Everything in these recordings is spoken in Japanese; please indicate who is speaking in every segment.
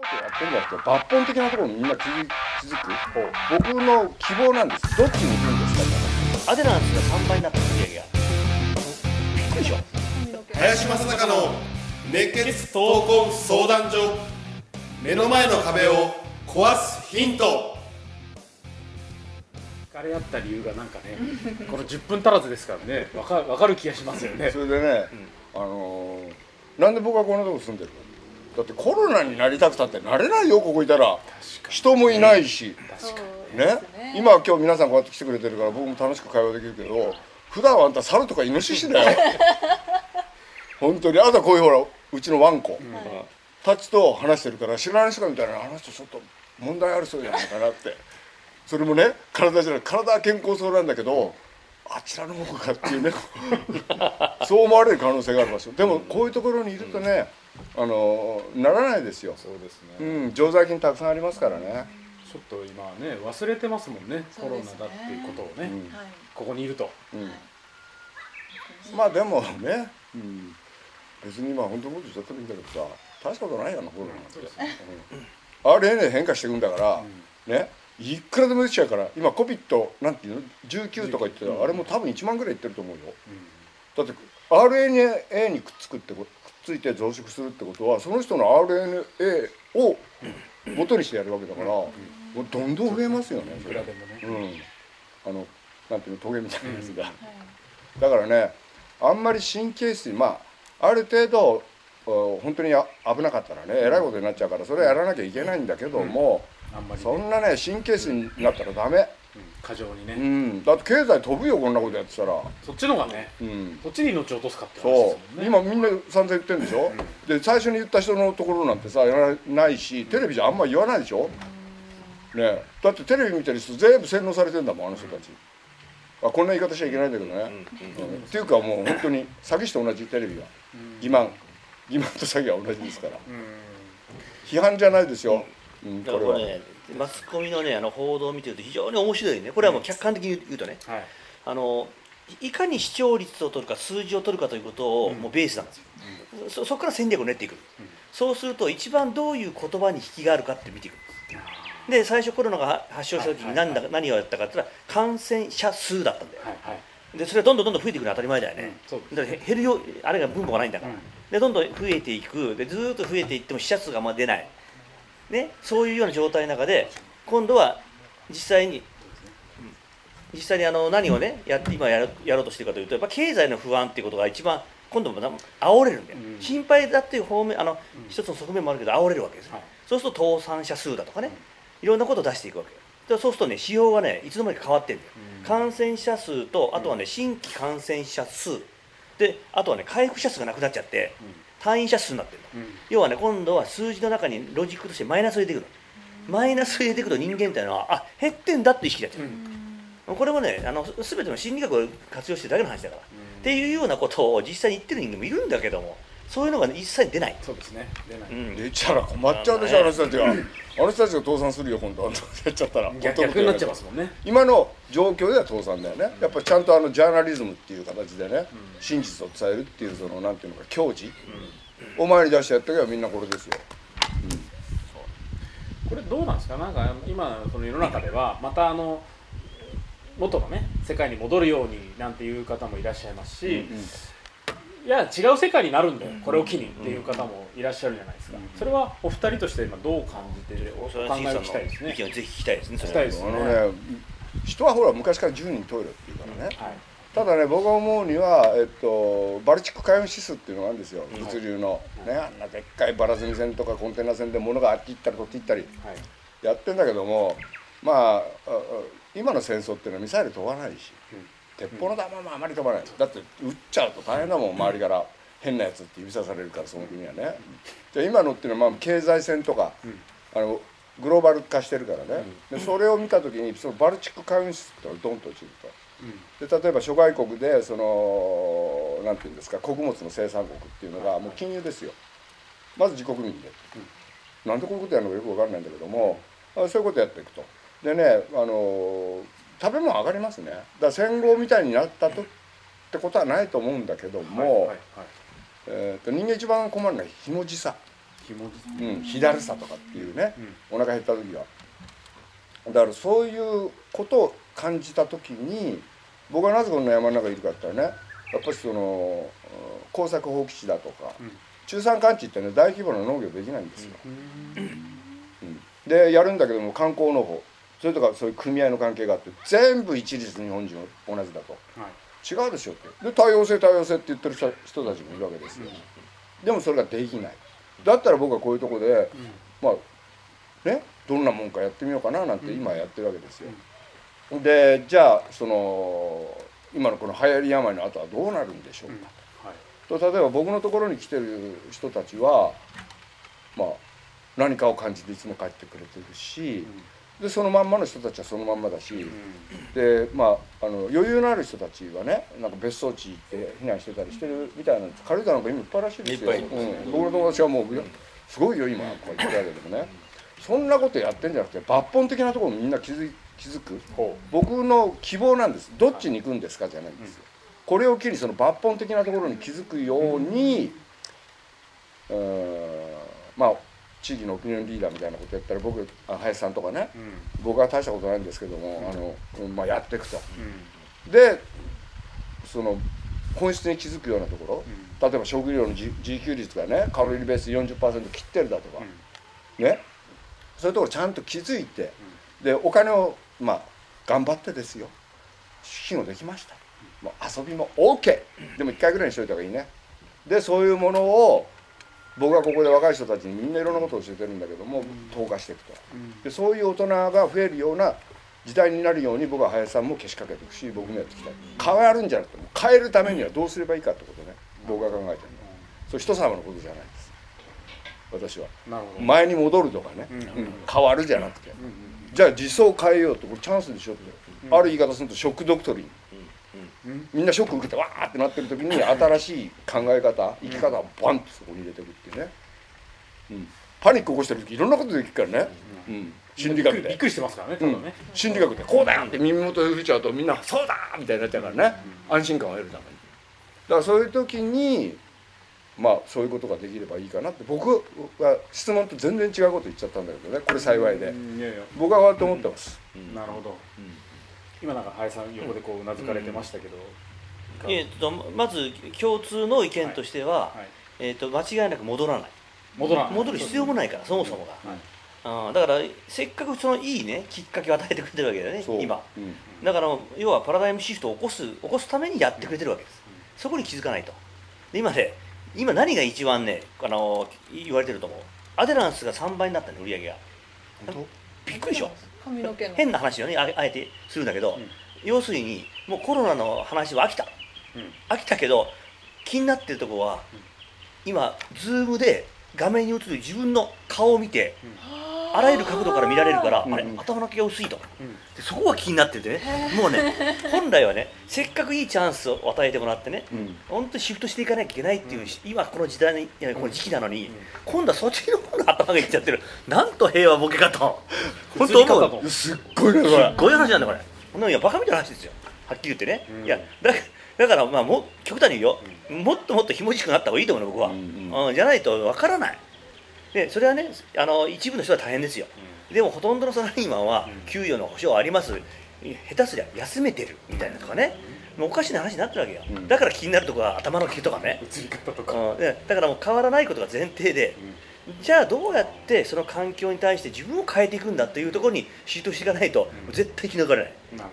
Speaker 1: ことやってんじゃなくて抜本的なところにみんな気づく僕の希望なんです。どっちに行くんですか
Speaker 2: アデランスが3倍になった売り上げがびっくりでしょ
Speaker 3: 林正孝の熱血闘魂相談所目の前の壁を壊すヒント。
Speaker 4: 惹かれ合った理由がなんかねこの10分足らずですからね。わかわかる気がしますよね。
Speaker 1: それでね、あのーなんで僕はこんなとこ住んでるかだってコロナになりたくたってなれないよここいたら。人もいないし、ね？今今日皆さんこうやって来てくれてるから僕も楽しく会話できるけど普段はあんた猿とかイノシシだよ。本当に。あとはこういうほらうちのワンコ。たちと話してるから知らない人が見たらあの人ちょっと問題ある人じゃないかなって。それもね体じゃない体は健康そうなんだけどあちらの方かっていうね。そう思われる可能性がある場所でもこういうところにいるとねあのならないですよ、
Speaker 4: そうですね、
Speaker 1: うん、常在菌たくさんありますからね、
Speaker 4: ちょっと今ね忘れてますもんねコロナだっていうことをね、
Speaker 1: うん。
Speaker 5: はい
Speaker 4: ここにいると。
Speaker 1: うん、まあでもね、うん、別に今本当のこと言っちゃってもいいんだけどさ大したことないくら、でも出ちゃうから今コビットなんていうの？19とか言ってた、あれも多分1万ぐらいいってると思うよ、だって RNA にくっつくってこくっついて増殖するってことはその人の RNA を元にしてやるわけだから、もうどんどん増えますよねそれ。
Speaker 4: いくらでもね、
Speaker 1: うん、あのなんていうのトゲみたいなやつが、だからねあんまり神経質にまあある程度お本当にあ危なかったらねえらいことになっちゃうからそれはやらなきゃいけないんだけども、
Speaker 4: あんまり、ね、
Speaker 1: そんなね神経質になったらダメ、
Speaker 4: うん。過剰にね、
Speaker 1: うん、だって経済飛ぶよこんなことやってたら、
Speaker 4: そっちの方がね
Speaker 1: うん、
Speaker 4: そっちに命を落とすかって話です
Speaker 1: そ
Speaker 4: もんね。
Speaker 1: う。今みんな散々言ってるんでしょ、で最初に言った人のところなんてさやらないしテレビじゃあんま言わないでしょ、ねえ。だってテレビ見てる人全部洗脳されてんだもんあの人たち、あこんな言い方しちゃいけないんだけどね、うん。っていうかもう本当に詐欺師と同じテレビは欺瞞。欺瞞と詐欺は同じですから、批判じゃないですよ、うん
Speaker 2: だからこれねマスコミのねあの報道を見てると非常に面白いね。これはもう客観的に言うとね。
Speaker 4: はい。
Speaker 2: あのいかに視聴率を取るか数字を取るかということをもうベースなんですよ、そそこから戦略を練っていく、そうすると一番どういう言葉に引きがあるかって見ていく。んですで最初コロナが発症した時に何だ、何をやったかって言ったら感染者数だったんだよ、
Speaker 4: はいはい
Speaker 2: でそれがどんどんどんどん増えていくのは当たり前だよね、
Speaker 4: そう
Speaker 2: だからへ減るよあれが分母がないんだから、
Speaker 4: うん。
Speaker 2: でどんどん増えていく。でずーっと増えていっても死者数があんま出ない、ね、そういうような状態の中で今度は実際に、うん実際にあの何をねやって今やろやろうとしてるかというとやっぱ経済の不安っていうことが一番今度もな煽れるんだよ、
Speaker 4: うん。
Speaker 2: 心配だっていう方面あの、一つの側面もあるけど煽れるわけですよ、
Speaker 4: はい。
Speaker 2: そうすると倒産者数だとかね、いろんなことを出していくわけそうするとね指標がねいつの間にか変わってるんだよ、感染者数とあとはね新規感染者数。であとはね回復者数がなくなっちゃって、退院者数になってるの、
Speaker 4: うん。
Speaker 2: 要はね今度は数字の中にロジックとしてマイナスを入れてくるマイナスを入れてくると人間みたいなのはあ減ってんだって意識になっちゃう、これもねあの全ての心理学を活用してるだけの話だから、っていうようなことを実際に言ってる人間もいるんだけどもそういうのが一切出ない、
Speaker 4: そうですね。出ない、
Speaker 2: うん。
Speaker 1: 出ちゃら困っちゃうでしょあの人たちが あの人たちが倒産するよ今度。やっちゃったら。
Speaker 4: 逆逆になっちゃいますもんね。
Speaker 1: 今の状況では倒産だよね。やっぱりちゃんとあのジャーナリズムっていう形でね、真実を伝えるっていうそのなんていうのか矜持、お前に出してやったけどみんなこれですよ。
Speaker 4: これどうなんですか？なんか今その世の中ではまたあの元のね世界に戻るようになんていう方もいらっしゃいますし、いや違う世界になるんだよこれを機にっていう方もいらっしゃるじゃないですか、それはお二人として今どう感じてお考え聞きたいですね。
Speaker 2: 意見をぜひ聞きたいですね
Speaker 4: 聞きたいです
Speaker 1: あのね人はほら昔から10人トイレっていうからね、
Speaker 4: はい。
Speaker 1: ただね僕が思うには、えっと、バルチック海運指数っていうのがあるんですよ、物流の、ね、あんなでっかいバラ積み船とかコンテナ船で物があっち行ったりこっち行ったり
Speaker 4: はい。
Speaker 1: やってんだけどもまあ今の戦争っていうのはミサイル飛ばないし、鉄砲の弾もあまり飛ばない。だって撃っちゃうと大変だもん周りから。変なやつって指さされるからその国はね。じゃあ今のっていうのはまあ経済戦とか、あのグローバル化してるからね、でそれを見た時にそのバルチック海運指数ってのがドンと落ちると。で例えば諸外国でそのなんていうんですか穀物の生産国っていうのがもう金融ですよ。まず自国民で、なんでこういうことやるのかよく分かんないんだけども、あそういうことやっていくと。でねあの食べ物上がりますね。だから戦後みたいになったとってことはないと思うんだけども、
Speaker 4: はいはいはい。
Speaker 1: ええー、と人間一番困るのはひもじさ、
Speaker 4: ひも
Speaker 1: うん、ひだるさとかっていうね、お腹減った時は。だからそういうことを感じた時に僕はなぜこの山の中にいるかって言ったらねやっぱりそのうん耕作放棄地だとか、
Speaker 4: うん。
Speaker 1: 中山間地ってね大規模な農業できないんですよ、うん。でやるんだけども観光農法それとかそういう組合の関係があって全部一律日本人同じだと。
Speaker 4: はい。
Speaker 1: 違うでしょって。で多様性多様性って言ってる人人たちもいるわけですよ、でもそれができない。だったら僕はこういうとこでまあねどんなもんかやってみようかななんて今やってるわけですよ、でじゃあその今のこの流行り病の後はどうなるんでしょうか、
Speaker 4: はい。
Speaker 1: と例えば僕のところに来てる人たちはまあ何かを感じていつも帰ってくれてるし、でそのまんまの人たちはそのまんまだし、でまああの余裕のある人たちはねなんか別荘地行って避難してたりしてるみたいな軽井沢なんか今いっぱいらしいですよ。
Speaker 2: いっぱいい
Speaker 1: うん、僕の友達はもういやすごいよ今こう言ってるわけでもね。そんなことやってんじゃなくて抜本的なところみんな気づい気づく。
Speaker 4: ほ
Speaker 1: 僕の希望なんです。どっちに行くんですかじゃないんですよ、これを機にその抜本的なところに気づくように、うーん。まあ地域のオピニオンリーダーみたいなことやったら僕あ林さんとかね
Speaker 4: ううん。
Speaker 1: 僕は大したことないんですけども、あのうんまあ、やっていくと。
Speaker 4: うん。
Speaker 1: でその本質に気づくようなところ、例えば食料の自自給率がねカロリーベース40%切ってるだとか、ね。そういうところちゃんと気づいて、でお金をまあ頑張ってですよ。資金をできました、もう遊びも OK でも1回ぐらいにしといた方がいいね。でそういうものを僕はここで若い人たちにみんないろんなことを教えてるんだけども投下していくと。でそういう大人が増えるような時代になるように僕は林さんもけしかけていくし僕もやっていきたい。変わるんじゃなくても変えるためにはどうすればいいかってことね。僕が考えてるのは。それ人様のことじゃないです。私は。前に戻るとかね、変わるじゃなくて、じゃあ自走変えようってこれチャンスでしょって、ある言い方するとショックドクトリン、
Speaker 4: うん。
Speaker 1: みん。なショック受けてわーってなってる時に新しい考え方生き方をバンとそこに入れていくっていうね、うん、パニック起こしてる時いろんなことできるからね、うん、心理学で。
Speaker 4: びっくりしてますからねただね。
Speaker 1: 心理学でこうだよって耳元で吹いちゃうとみんなそうだみたいになっちゃうからね、安心感を得るために。だからそういう時にまあそういうことができればいいかなって。僕は質問と全然違うこと言っちゃったんだけどねこれ幸いで。
Speaker 4: うん。いやいや。
Speaker 1: 僕はこうやって思ってます、
Speaker 4: なるほど。今なんか林さん横でこううなずかれてましたけど
Speaker 2: えーとまず共通の意見としては、
Speaker 4: はい
Speaker 2: えー、と間違いなく戻らない。
Speaker 4: 戻らない。
Speaker 2: 戻る必要もないからそもそもが、
Speaker 4: はい。
Speaker 2: あーだからせっかくそのいいねきっかけを与えてくれてるわけだよね今。
Speaker 1: うん
Speaker 2: だから要はパラダイムシフトを起こす起こすためにやってくれてるわけです、そこに気づかないと。で今ね今何が一番ねあの言われてると思う？アデランスが3倍になったね売り上げが。びっくりでしょ
Speaker 5: 髪の毛の。
Speaker 2: 変な話をねああえてするんだけど、
Speaker 4: うん。
Speaker 2: 要するにもうコロナの話は飽きた。
Speaker 4: うん。
Speaker 2: 飽きたけど気になってるところは、今ズームで画面に映る自分の顔を見て、あらゆる角度から見られるから、あれ
Speaker 1: うん。
Speaker 2: 頭の毛が薄いと。
Speaker 4: うん。
Speaker 2: でそこが気になっててね。もうね本来はねせっかくいいチャンスを与えてもらってね、
Speaker 1: うん。
Speaker 2: 本当にシフトしていかなきゃいけないっていう、今この時代にいやこの時期なのに、今度はそっちの方が頭がいっちゃってる。なんと平和ボケかと。本当思う
Speaker 1: すっごい
Speaker 2: す
Speaker 1: れ。
Speaker 2: っごい話なんだこれ。こん。なのいやバカみたいな話ですよ。はっきり言ってね、
Speaker 4: うん。
Speaker 2: いやだだからまあもう極端に言うよ、もっともっとひもじくなった方がいいと思うの僕は、
Speaker 1: うん
Speaker 2: うんじゃないとわからない。でそれはねあの一部の人は大変ですよ、でもほとんどのサラリーマンは給与の保証あります。下手すりゃ休めてるみたいなとかね。もうおかしな話になってるわけよ、
Speaker 1: うん。
Speaker 2: だから気になるとこは頭の毛とかね、
Speaker 4: 映り方とか。
Speaker 2: だからもう変わらないことが前提で、じゃあどうやってその環境に対して自分を変えていくんだっていうところにシフトしていかないと、絶対生き残れない。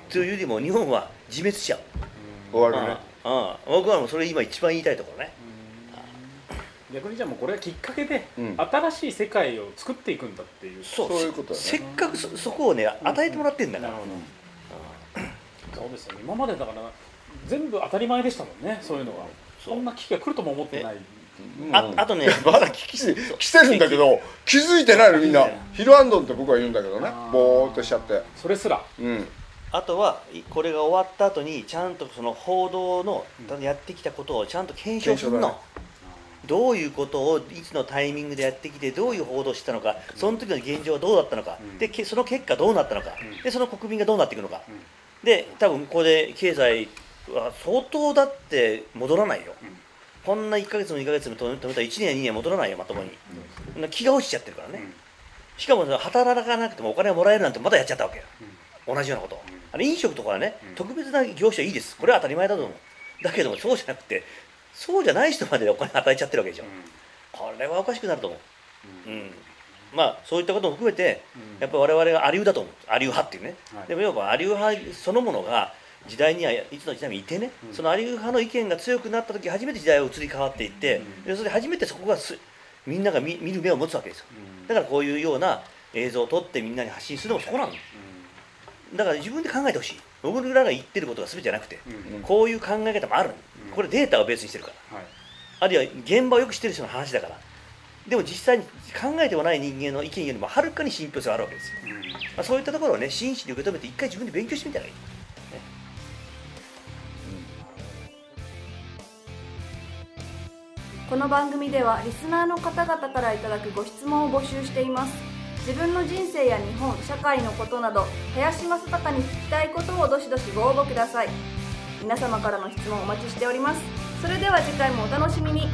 Speaker 2: というよりも日本は自滅しちゃう、
Speaker 1: 終わるね。
Speaker 2: うんうん。僕はもうそれ今一番言いたいところね。
Speaker 4: 逆にじゃあもうこれがきっかけで
Speaker 1: うん。
Speaker 4: 新しい世界を作っていくんだっていう。
Speaker 2: そう。
Speaker 1: そういうことだね。
Speaker 2: せっかくそそこをね与えてもらってんだから、
Speaker 4: なるほど。そうですよね。今までだから全部当たり前でしたもんね。そういうのがそんな危機が来るとも思ってない。
Speaker 2: ああとね
Speaker 1: まだ聞き来てるんだけど気づいてないのみんな。ヒルアンドンって僕は言うんだけどね。
Speaker 4: あー。
Speaker 1: ぼーっとしちゃって。
Speaker 4: それすら。
Speaker 1: うん
Speaker 2: あとはいこれが終わった後にちゃんとその報道のやってきたことをちゃんと検証するの、どういうことをいつのタイミングでやってきてどういう報道をしてたのか。その時の現状はどうだったのか、
Speaker 4: うん。
Speaker 2: でけその結果どうなったのか、
Speaker 4: うん。
Speaker 2: でその国民がどうなっていくのか、
Speaker 4: ん。
Speaker 2: で多分ここで経済は相当だって戻らないよ、こんな1か月も2か月も止めたら1年や2年戻らないよまともに、気が落ちちゃってるからね、しかも働かなくてもお金がもらえるなんてまだやっちゃったわけよ、同じようなこと、あの飲食とかはね、特別な業種はいいです。これは当たり前だと思う。だけどもそうじゃなくてそうじゃない人までお金与えちゃってるわけでしょ、これはおかしくなると思う、うん。まあそういったことも含めて、やっぱり我々がアリューだと思う。アリュー派っていうね、
Speaker 4: はい。
Speaker 2: でも要はアリュー派そのものが時代にはいつの時代にいてね、そのアリュー派の意見が強くなった時初めて時代は移り変わっていって、でそれで初めてそこがすみんなが見見る目を持つわけですよ、だからこういうような映像を撮ってみんなに発信するのもそこなのだから自分で考えてほしい。僕らが言ってることが全てじゃなくて、こういう考え方もあるのこれデータをベースにしてるから。
Speaker 4: はい。
Speaker 2: あるいは現場をよく知ってる人の話だから。でも実際に考えてもない人間の意見よりもはるかに信憑性があるわけですよ、まあ、そういったところをね真摯に受け止めて一回自分で勉強してみたらいい
Speaker 5: この番組ではリスナーの方々からいただくご質問を募集しています自分の人生や日本社会のことなど林正孝に聞きたいことをどしどしご応募ください。皆様からの質問お待ちしております。それでは次回もお楽しみに。